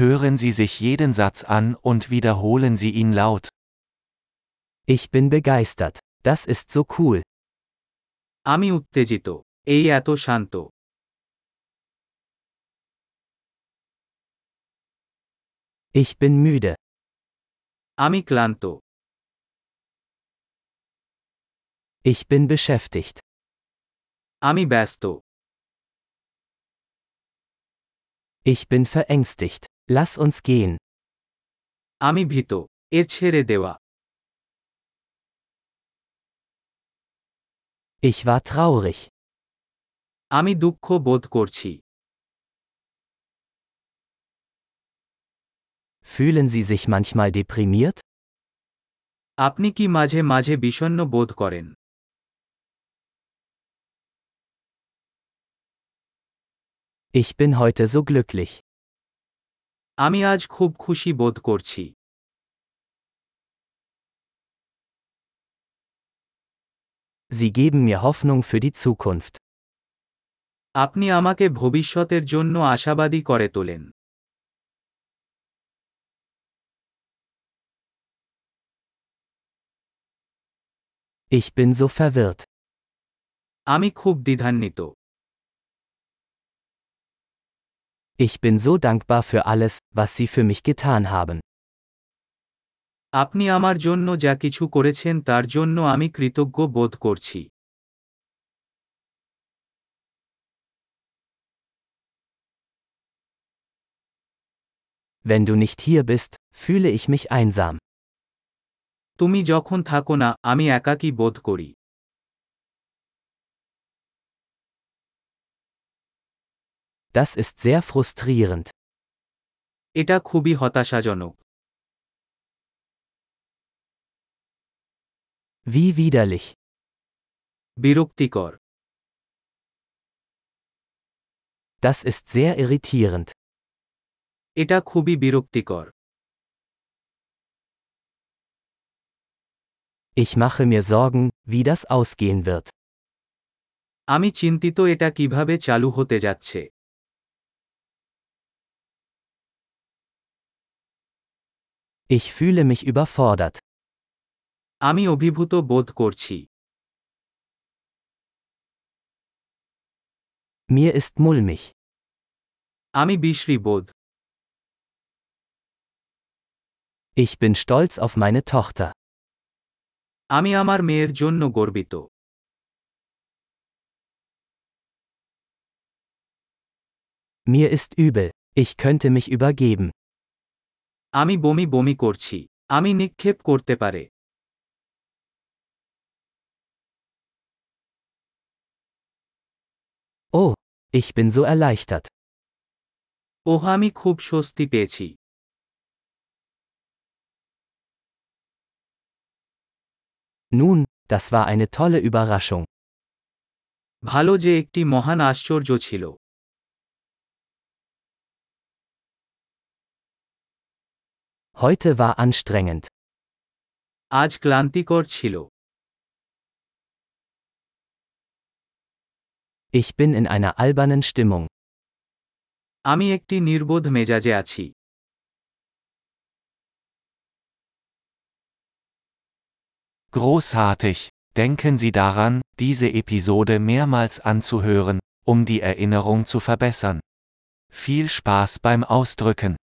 Hören Sie sich jeden Satz an und wiederholen Sie ihn laut. Ich bin begeistert. Das ist so cool. আমি উত্তেজিত এই এত শান্ত Ich bin müde. আমি ক্লান্ত Ich bin beschäftigt. আমি ব্যস্ত Ich bin verängstigt. Lass uns gehen. আমি ভীত এর ছেড়ে দেওয়া Ich war traurig. আমি দুঃখ বোধ করছি Fühlen Sie sich manchmal deprimiert? আপনি কি মাঝে মাঝে বিষণ্ণ বোধ করেন Ich bin heute so glücklich. আমি আজ খুব খুশি বোধ করছি Sie geben mir Hoffnung für die Zukunft. আপনি আমাকে ভবিষ্যতের জন্য আশাবাদী করে তোলেন Ich bin so verwirrt. আমি খুব দ্বিধান্বিত Ich bin so dankbar für alles, was Sie für mich getan haben. আপনি আমার জন্য যা কিছু করেছেন তার জন্য আমি কৃতজ্ঞ বোধ করছি Wenn du nicht hier bist, fühle ich mich einsam. তুমি যখন থাকো না আমি একাকী বোধ করি Das ist sehr frustrierend. এটা খুবই হতাশাজনক Wie widerlich. বিরক্তিকর Das ist sehr irritierend. এটা খুবই বিরক্তিকর Ich mache mir Sorgen, wie das ausgehen wird. আমি চিন্তিত এটা কিভাবে চালু হতে যাচ্ছে Ich fühle mich überfordert. আমি অভিভূত বোধ করছি Mir ist mulmig. আমি বিশ্রী বোধ Ich bin stolz auf meine Tochter. আমি আমার মেয়ের জন্য গর্বিত Mir ist übel. Ich könnte mich übergeben. আমি বমি বমি করছি। আমি নিক্ষেপ করতে পারে। ও ich bin so ওহ আমি খুব স্বস্তি পেয়েছি। Nun, das war eine tolle Überraschung. ভালো যে একটি মহান আশ্চর্য ছিল। Heute war anstrengend. আজ ক্লান্তিকর ছিল Ich bin in einer albernen Stimmung. আমি একটি নির্বোধ মেজাজে আছি Großartig! Denken Sie daran, diese Episode mehrmals anzuhören, um die Erinnerung zu verbessern. Viel Spaß beim Ausdrücken!